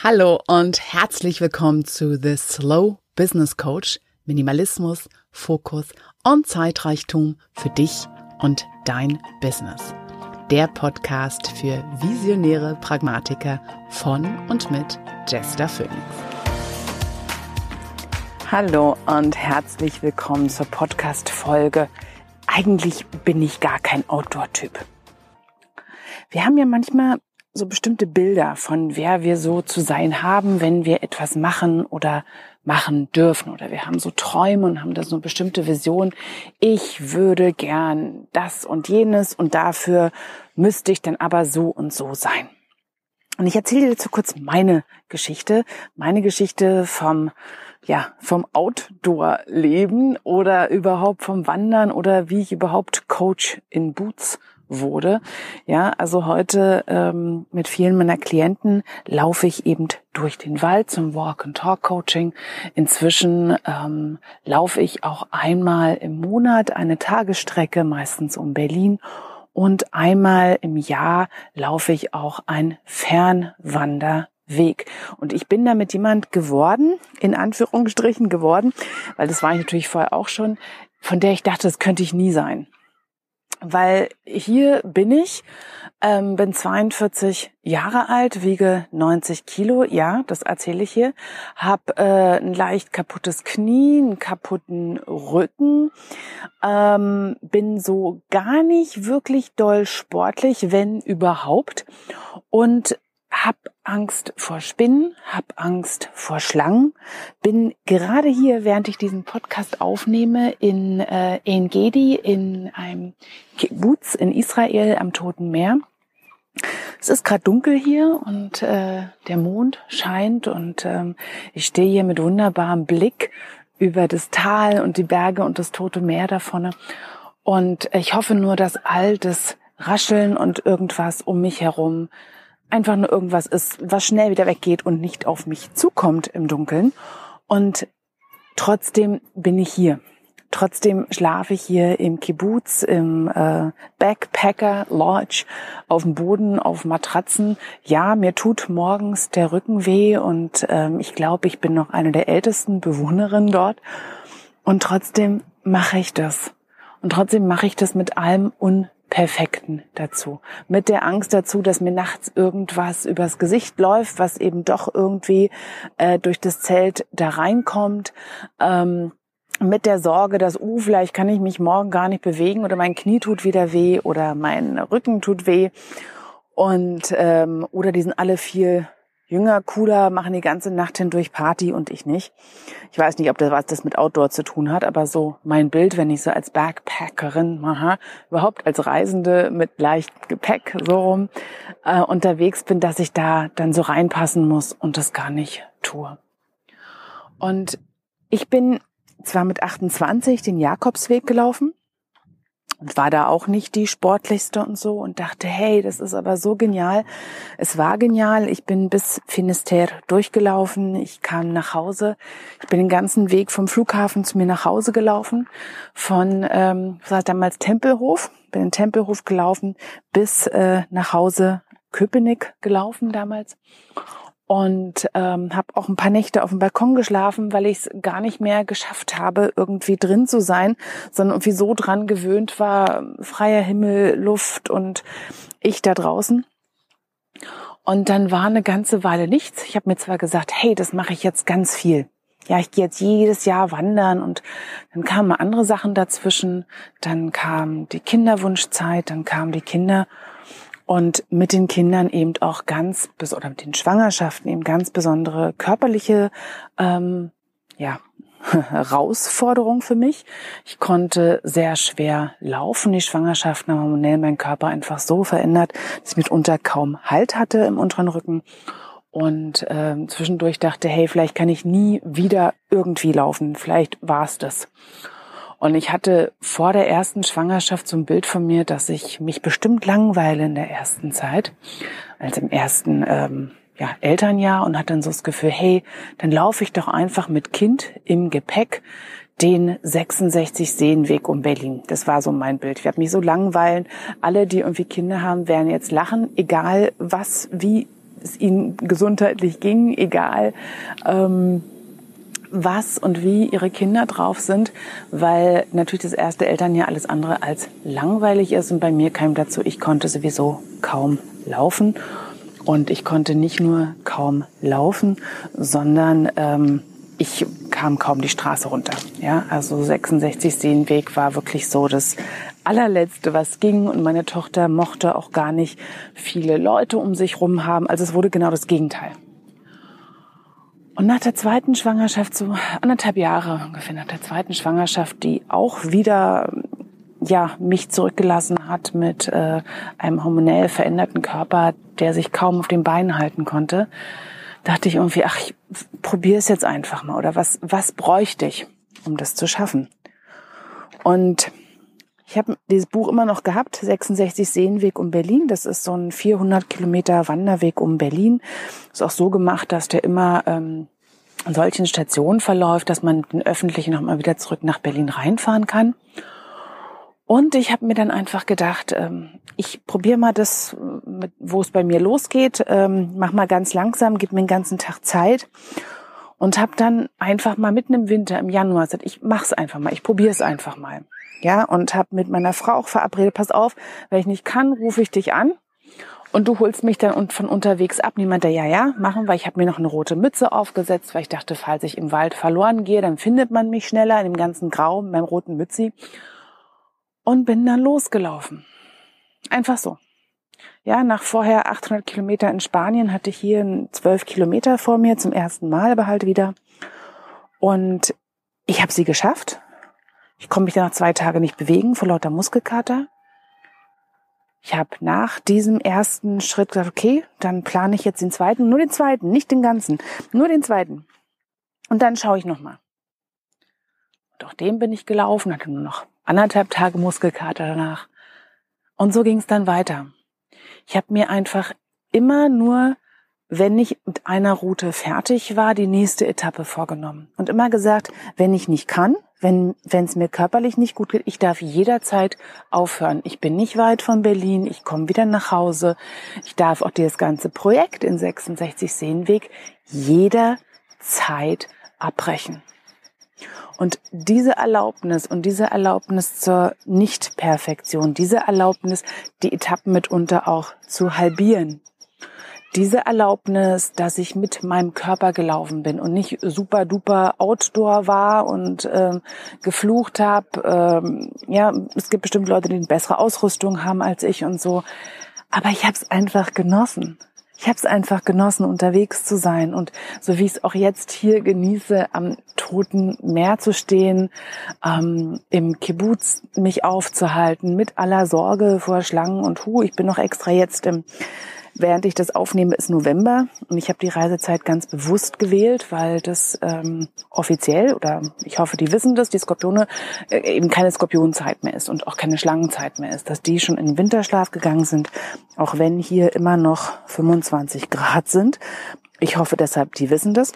Hallo und herzlich willkommen zu The Slow Business Coach. Minimalismus, Fokus und Zeitreichtum für dich und dein Business. Der Podcast für visionäre Pragmatiker von und mit Jester Phoenix. Hallo und herzlich willkommen zur Podcast-Folge. Eigentlich bin ich gar kein Outdoor-Typ. Wir haben ja manchmal so bestimmte Bilder von wer wir so zu sein haben, wenn wir etwas machen oder machen dürfen. Oder wir haben so Träume und haben da so eine bestimmte Vision. Ich würde gern das und jenes und dafür müsste ich dann aber so und so sein. Und ich erzähle dir dazu kurz meine Geschichte, meine Geschichte vom ja, vom Outdoor-Leben oder überhaupt vom Wandern oder wie ich überhaupt Coach in Boots wurde. Ja, also heute ähm, mit vielen meiner Klienten laufe ich eben durch den Wald zum Walk-and-Talk-Coaching. Inzwischen ähm, laufe ich auch einmal im Monat eine Tagesstrecke, meistens um Berlin. Und einmal im Jahr laufe ich auch ein Fernwanderweg. Und ich bin damit jemand geworden, in Anführungsstrichen geworden, weil das war ich natürlich vorher auch schon, von der ich dachte, das könnte ich nie sein weil hier bin ich, ähm, bin 42 Jahre alt, wiege 90 Kilo, ja, das erzähle ich hier, habe äh, ein leicht kaputtes Knie, einen kaputten Rücken, ähm, bin so gar nicht wirklich doll sportlich, wenn überhaupt, und hab Angst vor Spinnen, hab Angst vor Schlangen, bin gerade hier, während ich diesen Podcast aufnehme, in äh, En Gedi, in einem Kibbutz in Israel am Toten Meer. Es ist gerade dunkel hier und äh, der Mond scheint und ähm, ich stehe hier mit wunderbarem Blick über das Tal und die Berge und das Tote Meer da vorne. Und ich hoffe nur, dass all das Rascheln und irgendwas um mich herum einfach nur irgendwas ist, was schnell wieder weggeht und nicht auf mich zukommt im Dunkeln. Und trotzdem bin ich hier. Trotzdem schlafe ich hier im Kibbutz, im äh, Backpacker Lodge, auf dem Boden, auf Matratzen. Ja, mir tut morgens der Rücken weh und ähm, ich glaube, ich bin noch eine der ältesten Bewohnerinnen dort. Und trotzdem mache ich das. Und trotzdem mache ich das mit allem un Perfekten dazu. Mit der Angst dazu, dass mir nachts irgendwas übers Gesicht läuft, was eben doch irgendwie äh, durch das Zelt da reinkommt. Ähm, mit der Sorge, dass, uh, vielleicht kann ich mich morgen gar nicht bewegen oder mein Knie tut wieder weh oder mein Rücken tut weh. Und ähm, oder die sind alle viel jünger, cooler, machen die ganze Nacht hindurch Party und ich nicht. Ich weiß nicht, ob das was das mit Outdoor zu tun hat, aber so mein Bild, wenn ich so als Backpackerin, aha, überhaupt als Reisende mit leicht Gepäck so rum äh, unterwegs bin, dass ich da dann so reinpassen muss und das gar nicht tue. Und ich bin zwar mit 28 den Jakobsweg gelaufen, und war da auch nicht die sportlichste und so und dachte, hey, das ist aber so genial. Es war genial. Ich bin bis Finisterre durchgelaufen. Ich kam nach Hause. Ich bin den ganzen Weg vom Flughafen zu mir nach Hause gelaufen. Von, ähm, was war damals Tempelhof. Bin in Tempelhof gelaufen bis äh, nach Hause Köpenick gelaufen damals und ähm, habe auch ein paar Nächte auf dem Balkon geschlafen, weil ich es gar nicht mehr geschafft habe, irgendwie drin zu sein, sondern irgendwie so dran gewöhnt war, freier Himmel, Luft und ich da draußen. Und dann war eine ganze Weile nichts. Ich habe mir zwar gesagt, hey, das mache ich jetzt ganz viel. Ja, ich gehe jetzt jedes Jahr wandern und dann kamen andere Sachen dazwischen. Dann kam die Kinderwunschzeit, dann kamen die Kinder und mit den Kindern eben auch ganz oder mit den Schwangerschaften eben ganz besondere körperliche ähm, ja Herausforderung für mich. Ich konnte sehr schwer laufen. Die Schwangerschaften haben hormonell meinen Körper einfach so verändert, dass ich mitunter kaum Halt hatte im unteren Rücken. Und äh, zwischendurch dachte, hey, vielleicht kann ich nie wieder irgendwie laufen. Vielleicht war es das. Und ich hatte vor der ersten Schwangerschaft so ein Bild von mir, dass ich mich bestimmt langweile in der ersten Zeit, als im ersten ähm, ja, Elternjahr und hatte dann so das Gefühl, hey, dann laufe ich doch einfach mit Kind im Gepäck den 66 Seenweg um Berlin. Das war so mein Bild. Ich werde mich so langweilen. Alle, die irgendwie Kinder haben, werden jetzt lachen, egal was, wie es ihnen gesundheitlich ging, egal ähm, was und wie ihre Kinder drauf sind, weil natürlich das erste Elternjahr alles andere als langweilig ist und bei mir kam dazu, ich konnte sowieso kaum laufen und ich konnte nicht nur kaum laufen, sondern ähm, ich kam kaum die Straße runter. Ja, also 66 Seenweg war wirklich so das allerletzte, was ging. Und meine Tochter mochte auch gar nicht viele Leute um sich rum haben. Also es wurde genau das Gegenteil. Und nach der zweiten Schwangerschaft, so anderthalb Jahre ungefähr nach der zweiten Schwangerschaft, die auch wieder ja mich zurückgelassen hat mit äh, einem hormonell veränderten Körper, der sich kaum auf den Beinen halten konnte, dachte ich irgendwie, ach, ich probiere es jetzt einfach mal. Oder was was bräuchte ich, um das zu schaffen? Und ich habe dieses Buch immer noch gehabt, 66 Seenweg um Berlin. Das ist so ein 400 Kilometer Wanderweg um Berlin. Ist auch so gemacht, dass der immer ähm, an solchen Stationen verläuft, dass man den Öffentlichen nochmal wieder zurück nach Berlin reinfahren kann. Und ich habe mir dann einfach gedacht, ähm, ich probiere mal das, wo es bei mir losgeht, ähm, mach mal ganz langsam, gib mir den ganzen Tag Zeit und habe dann einfach mal mitten im Winter, im Januar, gesagt, ich mach's einfach mal, ich probiere es einfach mal. Ja, und habe mit meiner Frau auch verabredet, pass auf, wenn ich nicht kann, rufe ich dich an und du holst mich dann von unterwegs ab. Niemand, der ja, ja, machen, weil ich habe mir noch eine rote Mütze aufgesetzt, weil ich dachte, falls ich im Wald verloren gehe, dann findet man mich schneller in dem ganzen Grau mit meinem roten Mützi und bin dann losgelaufen. Einfach so. Ja, nach vorher 800 Kilometer in Spanien hatte ich hier 12 Kilometer vor mir zum ersten Mal, aber halt wieder. Und ich habe sie geschafft. Ich konnte mich nach zwei Tagen nicht bewegen vor lauter Muskelkater. Ich habe nach diesem ersten Schritt gesagt, okay, dann plane ich jetzt den zweiten, nur den zweiten, nicht den ganzen, nur den zweiten. Und dann schaue ich nochmal. Und auch dem bin ich gelaufen, hatte nur noch anderthalb Tage Muskelkater danach. Und so ging es dann weiter. Ich habe mir einfach immer nur, wenn ich mit einer Route fertig war, die nächste Etappe vorgenommen. Und immer gesagt, wenn ich nicht kann, wenn es mir körperlich nicht gut geht, ich darf jederzeit aufhören. Ich bin nicht weit von Berlin, ich komme wieder nach Hause. Ich darf auch dieses ganze Projekt in 66 Seenweg jederzeit abbrechen. Und diese Erlaubnis und diese Erlaubnis zur Nichtperfektion, diese Erlaubnis, die Etappen mitunter auch zu halbieren, diese Erlaubnis, dass ich mit meinem Körper gelaufen bin und nicht super duper Outdoor war und äh, geflucht habe. Ähm, ja, es gibt bestimmt Leute, die eine bessere Ausrüstung haben als ich und so. Aber ich habe es einfach genossen ich habe es einfach genossen, unterwegs zu sein und so wie ich es auch jetzt hier genieße, am Toten Meer zu stehen, ähm, im Kibbutz mich aufzuhalten, mit aller Sorge vor Schlangen und Hu. Ich bin noch extra jetzt im Während ich das aufnehme, ist November und ich habe die Reisezeit ganz bewusst gewählt, weil das ähm, offiziell oder ich hoffe, die wissen das, die Skorpione äh, eben keine Skorpionzeit mehr ist und auch keine Schlangenzeit mehr ist, dass die schon in den Winterschlaf gegangen sind, auch wenn hier immer noch 25 Grad sind. Ich hoffe deshalb, die wissen das.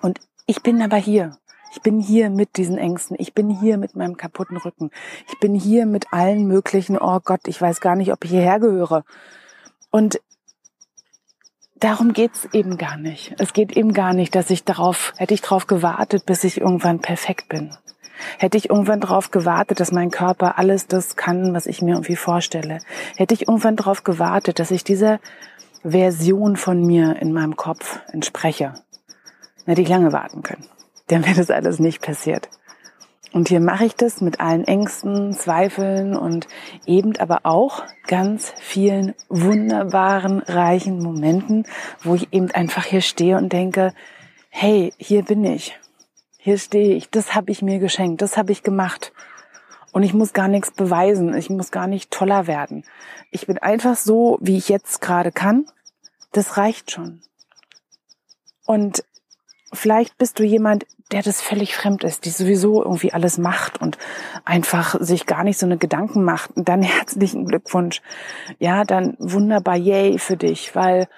Und ich bin aber hier. Ich bin hier mit diesen Ängsten. Ich bin hier mit meinem kaputten Rücken. Ich bin hier mit allen möglichen, oh Gott, ich weiß gar nicht, ob ich hierher gehöre. Und darum geht's eben gar nicht. Es geht eben gar nicht, dass ich darauf, hätte ich darauf gewartet, bis ich irgendwann perfekt bin. Hätte ich irgendwann darauf gewartet, dass mein Körper alles das kann, was ich mir irgendwie vorstelle. Hätte ich irgendwann darauf gewartet, dass ich dieser Version von mir in meinem Kopf entspreche. Hätte ich lange warten können. Dann wäre das alles nicht passiert. Und hier mache ich das mit allen Ängsten, Zweifeln und eben aber auch ganz vielen wunderbaren, reichen Momenten, wo ich eben einfach hier stehe und denke, hey, hier bin ich. Hier stehe ich. Das habe ich mir geschenkt. Das habe ich gemacht. Und ich muss gar nichts beweisen. Ich muss gar nicht toller werden. Ich bin einfach so, wie ich jetzt gerade kann. Das reicht schon. Und vielleicht bist du jemand, der das völlig fremd ist, die sowieso irgendwie alles macht und einfach sich gar nicht so eine Gedanken macht, dann herzlichen Glückwunsch. Ja, dann wunderbar, yay für dich, weil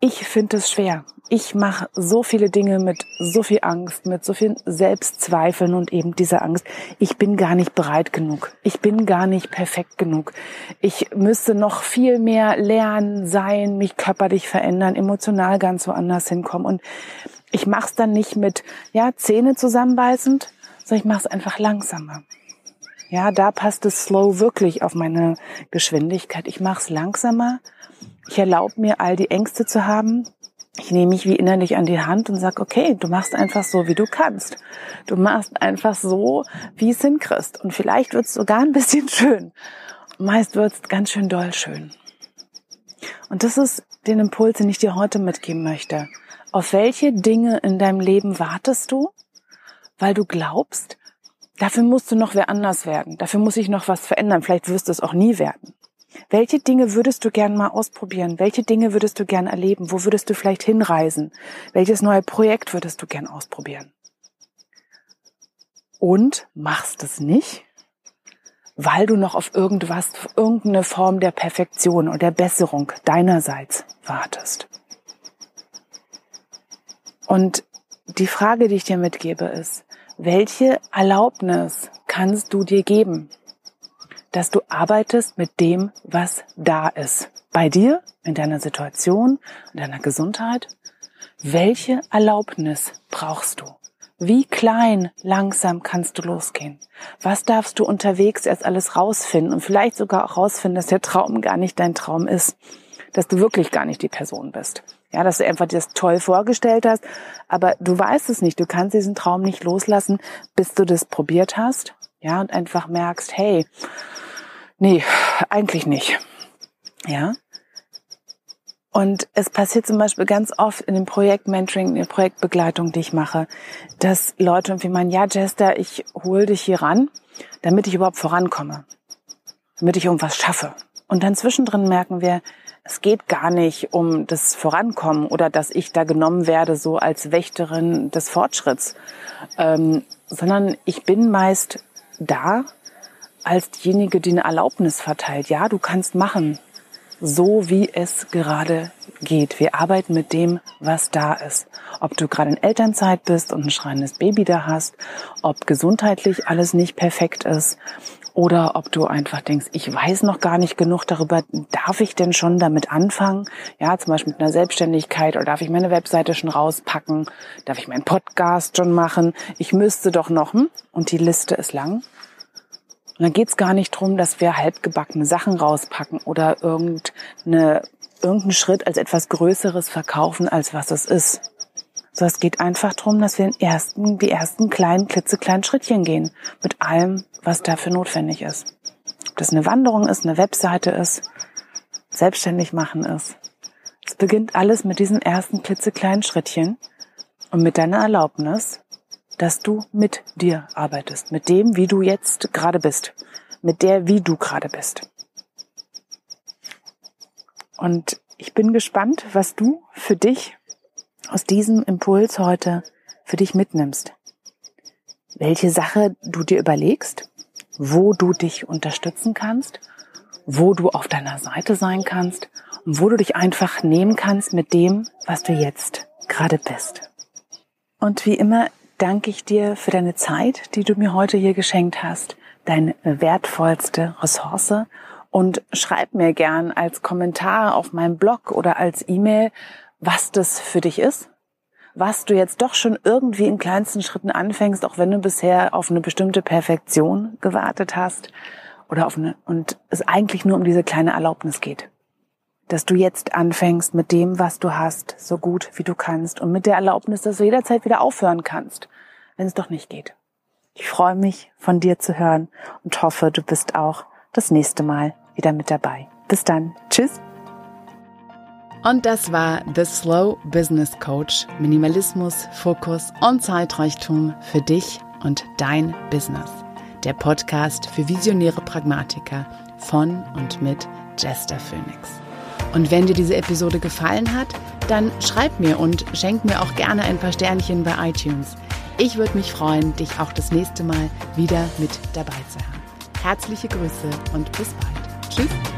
ich finde es schwer. Ich mache so viele Dinge mit so viel Angst, mit so vielen Selbstzweifeln und eben dieser Angst. Ich bin gar nicht bereit genug. Ich bin gar nicht perfekt genug. Ich müsste noch viel mehr lernen, sein, mich körperlich verändern, emotional ganz woanders hinkommen. Und ich mache es dann nicht mit ja Zähne zusammenbeißend, sondern ich mache es einfach langsamer. Ja, da passt es slow wirklich auf meine Geschwindigkeit. Ich mache es langsamer. Ich erlaube mir, all die Ängste zu haben. Ich nehme mich wie innerlich an die Hand und sag, okay, du machst einfach so, wie du kannst. Du machst einfach so, wie es hinkriegst. Und vielleicht wird es sogar ein bisschen schön. Meist wird es ganz schön doll schön. Und das ist den Impuls, den ich dir heute mitgeben möchte. Auf welche Dinge in deinem Leben wartest du? Weil du glaubst, dafür musst du noch wer anders werden. Dafür muss ich noch was verändern. Vielleicht wirst du es auch nie werden. Welche Dinge würdest du gern mal ausprobieren? Welche Dinge würdest du gern erleben? Wo würdest du vielleicht hinreisen? Welches neue Projekt würdest du gern ausprobieren? Und machst es nicht, weil du noch auf irgendwas, auf irgendeine Form der Perfektion oder der Besserung deinerseits wartest. Und die Frage, die ich dir mitgebe, ist, welche Erlaubnis kannst du dir geben, dass du arbeitest mit dem, was da ist? Bei dir, in deiner Situation, in deiner Gesundheit? Welche Erlaubnis brauchst du? Wie klein, langsam kannst du losgehen? Was darfst du unterwegs erst alles rausfinden und vielleicht sogar auch rausfinden, dass der Traum gar nicht dein Traum ist? Dass du wirklich gar nicht die Person bist? Ja, dass du einfach das toll vorgestellt hast, aber du weißt es nicht. Du kannst diesen Traum nicht loslassen, bis du das probiert hast. Ja, und einfach merkst, hey, nee, eigentlich nicht. Ja. Und es passiert zum Beispiel ganz oft in dem Projektmentoring, in der Projektbegleitung, die ich mache, dass Leute irgendwie meinen, ja, Jester, ich hole dich hier ran, damit ich überhaupt vorankomme, damit ich irgendwas schaffe. Und dann zwischendrin merken wir, es geht gar nicht um das Vorankommen oder dass ich da genommen werde so als Wächterin des Fortschritts, ähm, sondern ich bin meist da als diejenige, die eine Erlaubnis verteilt. Ja, du kannst machen, so wie es gerade geht. Wir arbeiten mit dem, was da ist. Ob du gerade in Elternzeit bist und ein schreiendes Baby da hast, ob gesundheitlich alles nicht perfekt ist, oder ob du einfach denkst, ich weiß noch gar nicht genug darüber, darf ich denn schon damit anfangen? Ja, zum Beispiel mit einer Selbstständigkeit oder darf ich meine Webseite schon rauspacken? Darf ich meinen Podcast schon machen? Ich müsste doch noch, hm? und die Liste ist lang. Und dann geht's gar nicht drum, dass wir halbgebackene Sachen rauspacken oder irgendeine, irgendeinen Schritt als etwas Größeres verkaufen, als was es ist. So, es geht einfach darum, dass wir den ersten, die ersten kleinen, klitzekleinen Schrittchen gehen. Mit allem, was dafür notwendig ist. Ob das eine Wanderung ist, eine Webseite ist, selbstständig machen ist. Es beginnt alles mit diesen ersten klitzekleinen Schrittchen und mit deiner Erlaubnis, dass du mit dir arbeitest, mit dem, wie du jetzt gerade bist, mit der, wie du gerade bist. Und ich bin gespannt, was du für dich aus diesem Impuls heute für dich mitnimmst. Welche Sache du dir überlegst, wo du dich unterstützen kannst, wo du auf deiner Seite sein kannst und wo du dich einfach nehmen kannst mit dem, was du jetzt gerade bist. Und wie immer danke ich dir für deine Zeit, die du mir heute hier geschenkt hast, deine wertvollste Ressource und schreib mir gern als Kommentar auf meinem Blog oder als E-Mail, was das für dich ist, was du jetzt doch schon irgendwie in kleinsten Schritten anfängst, auch wenn du bisher auf eine bestimmte Perfektion gewartet hast oder auf eine, und es eigentlich nur um diese kleine Erlaubnis geht. Dass du jetzt anfängst mit dem, was du hast, so gut wie du kannst und mit der Erlaubnis, dass du jederzeit wieder aufhören kannst, wenn es doch nicht geht. Ich freue mich, von dir zu hören und hoffe, du bist auch das nächste Mal wieder mit dabei. Bis dann. Tschüss. Und das war The Slow Business Coach. Minimalismus, Fokus und Zeitreichtum für dich und dein Business. Der Podcast für visionäre Pragmatiker von und mit Jester Phoenix. Und wenn dir diese Episode gefallen hat, dann schreib mir und schenk mir auch gerne ein paar Sternchen bei iTunes. Ich würde mich freuen, dich auch das nächste Mal wieder mit dabei zu haben. Herzliche Grüße und bis bald. Tschüss.